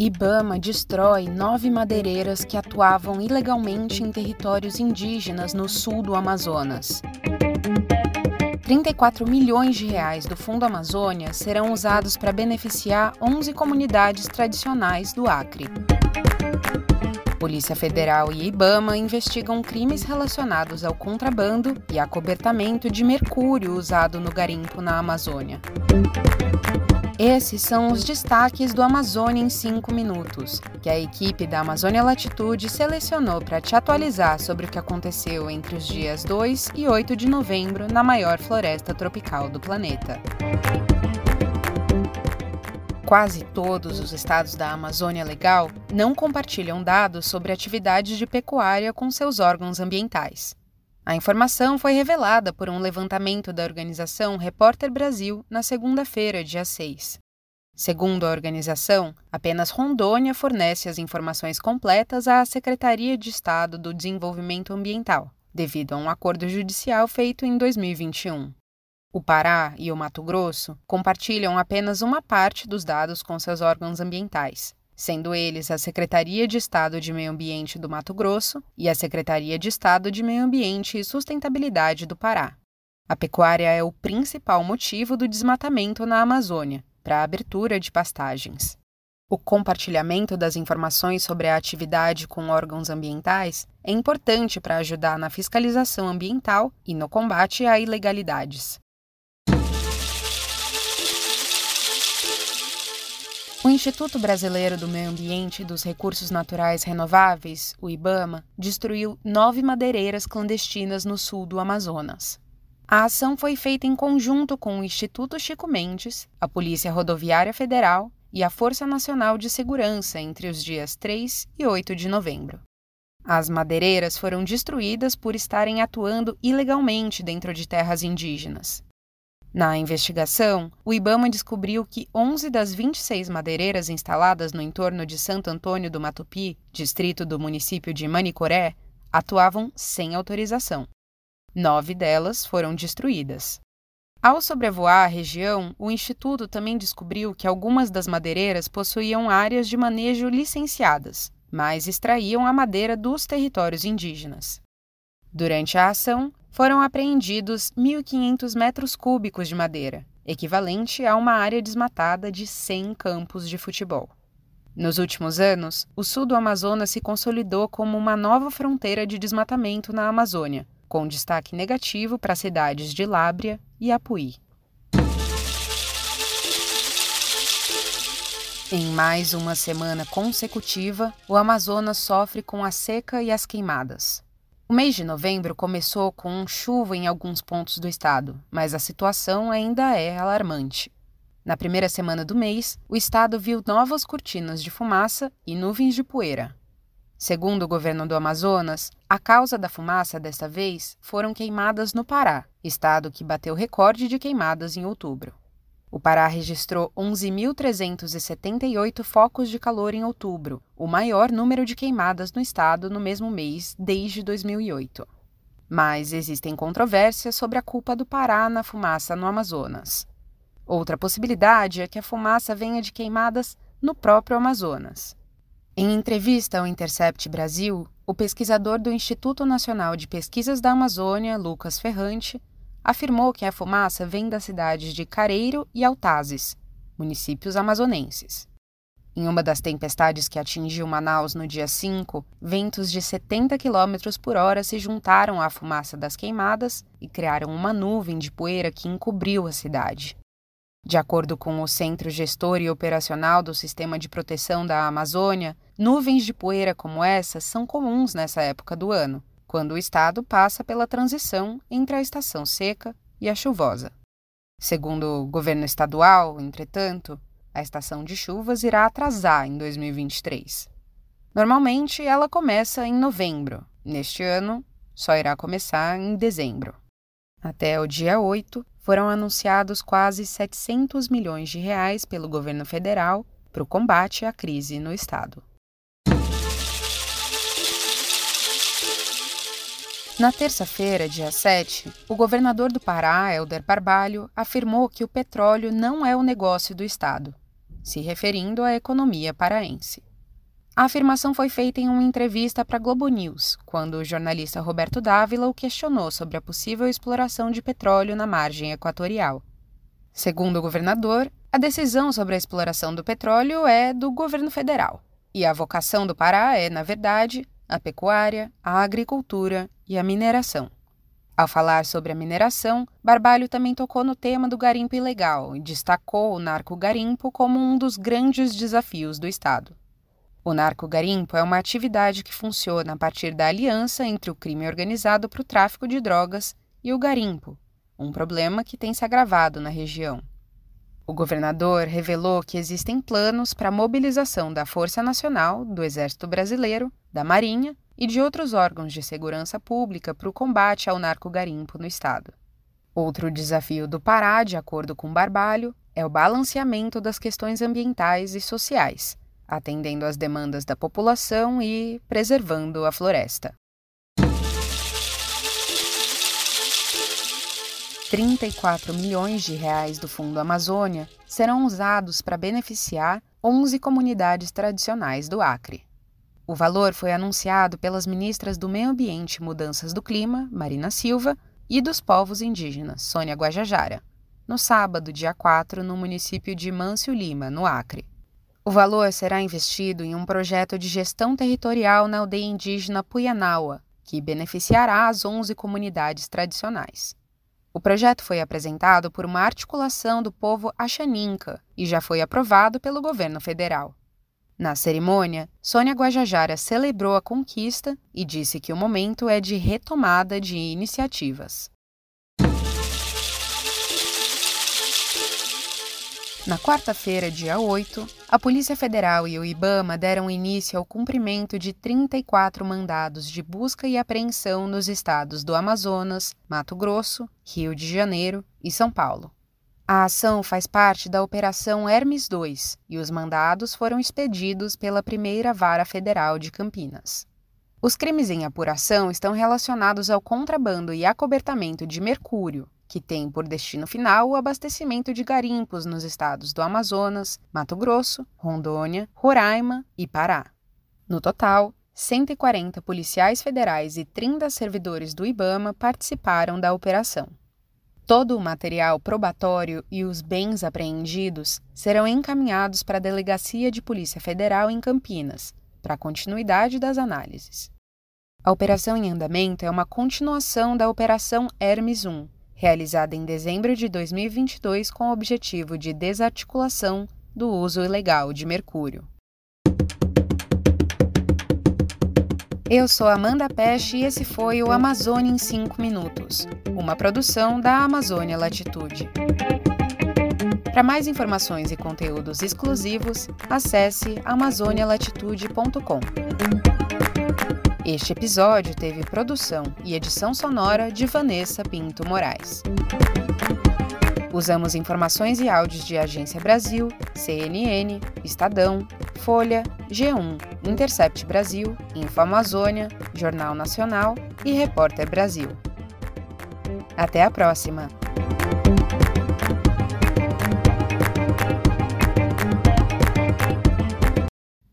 Ibama destrói nove madeireiras que atuavam ilegalmente em territórios indígenas no sul do Amazonas. 34 milhões de reais do Fundo Amazônia serão usados para beneficiar 11 comunidades tradicionais do Acre. Polícia Federal e Ibama investigam crimes relacionados ao contrabando e acobertamento de mercúrio usado no garimpo na Amazônia. Esses são os destaques do Amazônia em 5 minutos, que a equipe da Amazônia Latitude selecionou para te atualizar sobre o que aconteceu entre os dias 2 e 8 de novembro na maior floresta tropical do planeta. Quase todos os estados da Amazônia Legal não compartilham dados sobre atividades de pecuária com seus órgãos ambientais. A informação foi revelada por um levantamento da organização Repórter Brasil na segunda-feira, dia 6. Segundo a organização, apenas Rondônia fornece as informações completas à Secretaria de Estado do Desenvolvimento Ambiental, devido a um acordo judicial feito em 2021. O Pará e o Mato Grosso compartilham apenas uma parte dos dados com seus órgãos ambientais, sendo eles a Secretaria de Estado de Meio Ambiente do Mato Grosso e a Secretaria de Estado de Meio Ambiente e Sustentabilidade do Pará. A pecuária é o principal motivo do desmatamento na Amazônia, para a abertura de pastagens. O compartilhamento das informações sobre a atividade com órgãos ambientais é importante para ajudar na fiscalização ambiental e no combate a ilegalidades. O Instituto Brasileiro do Meio Ambiente e dos Recursos Naturais Renováveis, o IBAMA, destruiu nove madeireiras clandestinas no sul do Amazonas. A ação foi feita em conjunto com o Instituto Chico Mendes, a Polícia Rodoviária Federal e a Força Nacional de Segurança entre os dias 3 e 8 de novembro. As madeireiras foram destruídas por estarem atuando ilegalmente dentro de terras indígenas. Na investigação, o Ibama descobriu que 11 das 26 madeireiras instaladas no entorno de Santo Antônio do Matupi, distrito do município de Manicoré, atuavam sem autorização. Nove delas foram destruídas. Ao sobrevoar a região, o Instituto também descobriu que algumas das madeireiras possuíam áreas de manejo licenciadas, mas extraíam a madeira dos territórios indígenas. Durante a ação, foram apreendidos 1.500 metros cúbicos de madeira, equivalente a uma área desmatada de 100 campos de futebol. Nos últimos anos, o sul do Amazonas se consolidou como uma nova fronteira de desmatamento na Amazônia, com destaque negativo para as cidades de Lábria e Apuí. Em mais uma semana consecutiva, o Amazonas sofre com a seca e as queimadas. O mês de novembro começou com chuva em alguns pontos do estado, mas a situação ainda é alarmante. Na primeira semana do mês, o estado viu novas cortinas de fumaça e nuvens de poeira. Segundo o governo do Amazonas, a causa da fumaça desta vez foram queimadas no Pará, estado que bateu recorde de queimadas em outubro. O Pará registrou 11.378 focos de calor em outubro, o maior número de queimadas no estado no mesmo mês desde 2008. Mas existem controvérsias sobre a culpa do Pará na fumaça no Amazonas. Outra possibilidade é que a fumaça venha de queimadas no próprio Amazonas. Em entrevista ao Intercept Brasil, o pesquisador do Instituto Nacional de Pesquisas da Amazônia, Lucas Ferrante, afirmou que a fumaça vem das cidades de Careiro e Altazes, municípios amazonenses. Em uma das tempestades que atingiu Manaus no dia 5, ventos de 70 km por hora se juntaram à fumaça das queimadas e criaram uma nuvem de poeira que encobriu a cidade. De acordo com o Centro Gestor e Operacional do Sistema de Proteção da Amazônia, nuvens de poeira como essa são comuns nessa época do ano, quando o estado passa pela transição entre a estação seca e a chuvosa. Segundo o governo estadual, entretanto, a estação de chuvas irá atrasar em 2023. Normalmente ela começa em novembro. Neste ano, só irá começar em dezembro. Até o dia 8, foram anunciados quase 700 milhões de reais pelo governo federal para o combate à crise no estado. Na terça-feira, dia 7, o governador do Pará, Helder Barbalho, afirmou que o petróleo não é o negócio do Estado. se referindo à economia paraense. A afirmação foi feita em uma entrevista para Globo News, quando o jornalista Roberto Dávila o questionou sobre a possível exploração de petróleo na margem equatorial. Segundo o governador, a decisão sobre a exploração do petróleo é do governo federal, e a vocação do Pará é, na verdade, a pecuária, a agricultura e a mineração. Ao falar sobre a mineração, Barbalho também tocou no tema do garimpo ilegal e destacou o narco-garimpo como um dos grandes desafios do Estado. O narco-garimpo é uma atividade que funciona a partir da aliança entre o crime organizado para o tráfico de drogas e o garimpo, um problema que tem se agravado na região. O governador revelou que existem planos para a mobilização da Força Nacional, do Exército Brasileiro, da Marinha e de outros órgãos de segurança pública para o combate ao narco-garimpo no estado. Outro desafio do Pará, de acordo com Barbalho, é o balanceamento das questões ambientais e sociais, atendendo às demandas da população e preservando a floresta. 34 milhões de reais do Fundo Amazônia serão usados para beneficiar 11 comunidades tradicionais do Acre. O valor foi anunciado pelas ministras do Meio Ambiente e Mudanças do Clima, Marina Silva, e dos povos indígenas, Sônia Guajajara, no sábado, dia 4, no município de Mâncio Lima, no Acre. O valor será investido em um projeto de gestão territorial na aldeia indígena Puyanaua, que beneficiará as 11 comunidades tradicionais. O projeto foi apresentado por uma articulação do povo Axaninca e já foi aprovado pelo governo federal. Na cerimônia, Sônia Guajajara celebrou a conquista e disse que o momento é de retomada de iniciativas. Na quarta-feira, dia 8, a Polícia Federal e o IBAMA deram início ao cumprimento de 34 mandados de busca e apreensão nos estados do Amazonas, Mato Grosso, Rio de Janeiro e São Paulo. A ação faz parte da Operação Hermes II e os mandados foram expedidos pela Primeira Vara Federal de Campinas. Os crimes em apuração estão relacionados ao contrabando e acobertamento de mercúrio, que tem por destino final o abastecimento de garimpos nos estados do Amazonas, Mato Grosso, Rondônia, Roraima e Pará. No total, 140 policiais federais e 30 servidores do IBAMA participaram da operação. Todo o material probatório e os bens apreendidos serão encaminhados para a Delegacia de Polícia Federal em Campinas, para a continuidade das análises. A operação em andamento é uma continuação da Operação Hermes 1, realizada em dezembro de 2022 com o objetivo de desarticulação do uso ilegal de mercúrio. Eu sou Amanda Peste e esse foi o Amazônia em 5 Minutos, uma produção da Amazônia Latitude. Para mais informações e conteúdos exclusivos, acesse amazonialatitude.com. Este episódio teve produção e edição sonora de Vanessa Pinto Moraes. Usamos informações e áudios de Agência Brasil, CNN, Estadão, Folha, G1, Intercept Brasil, Info Amazônia, Jornal Nacional e Repórter Brasil. Até a próxima!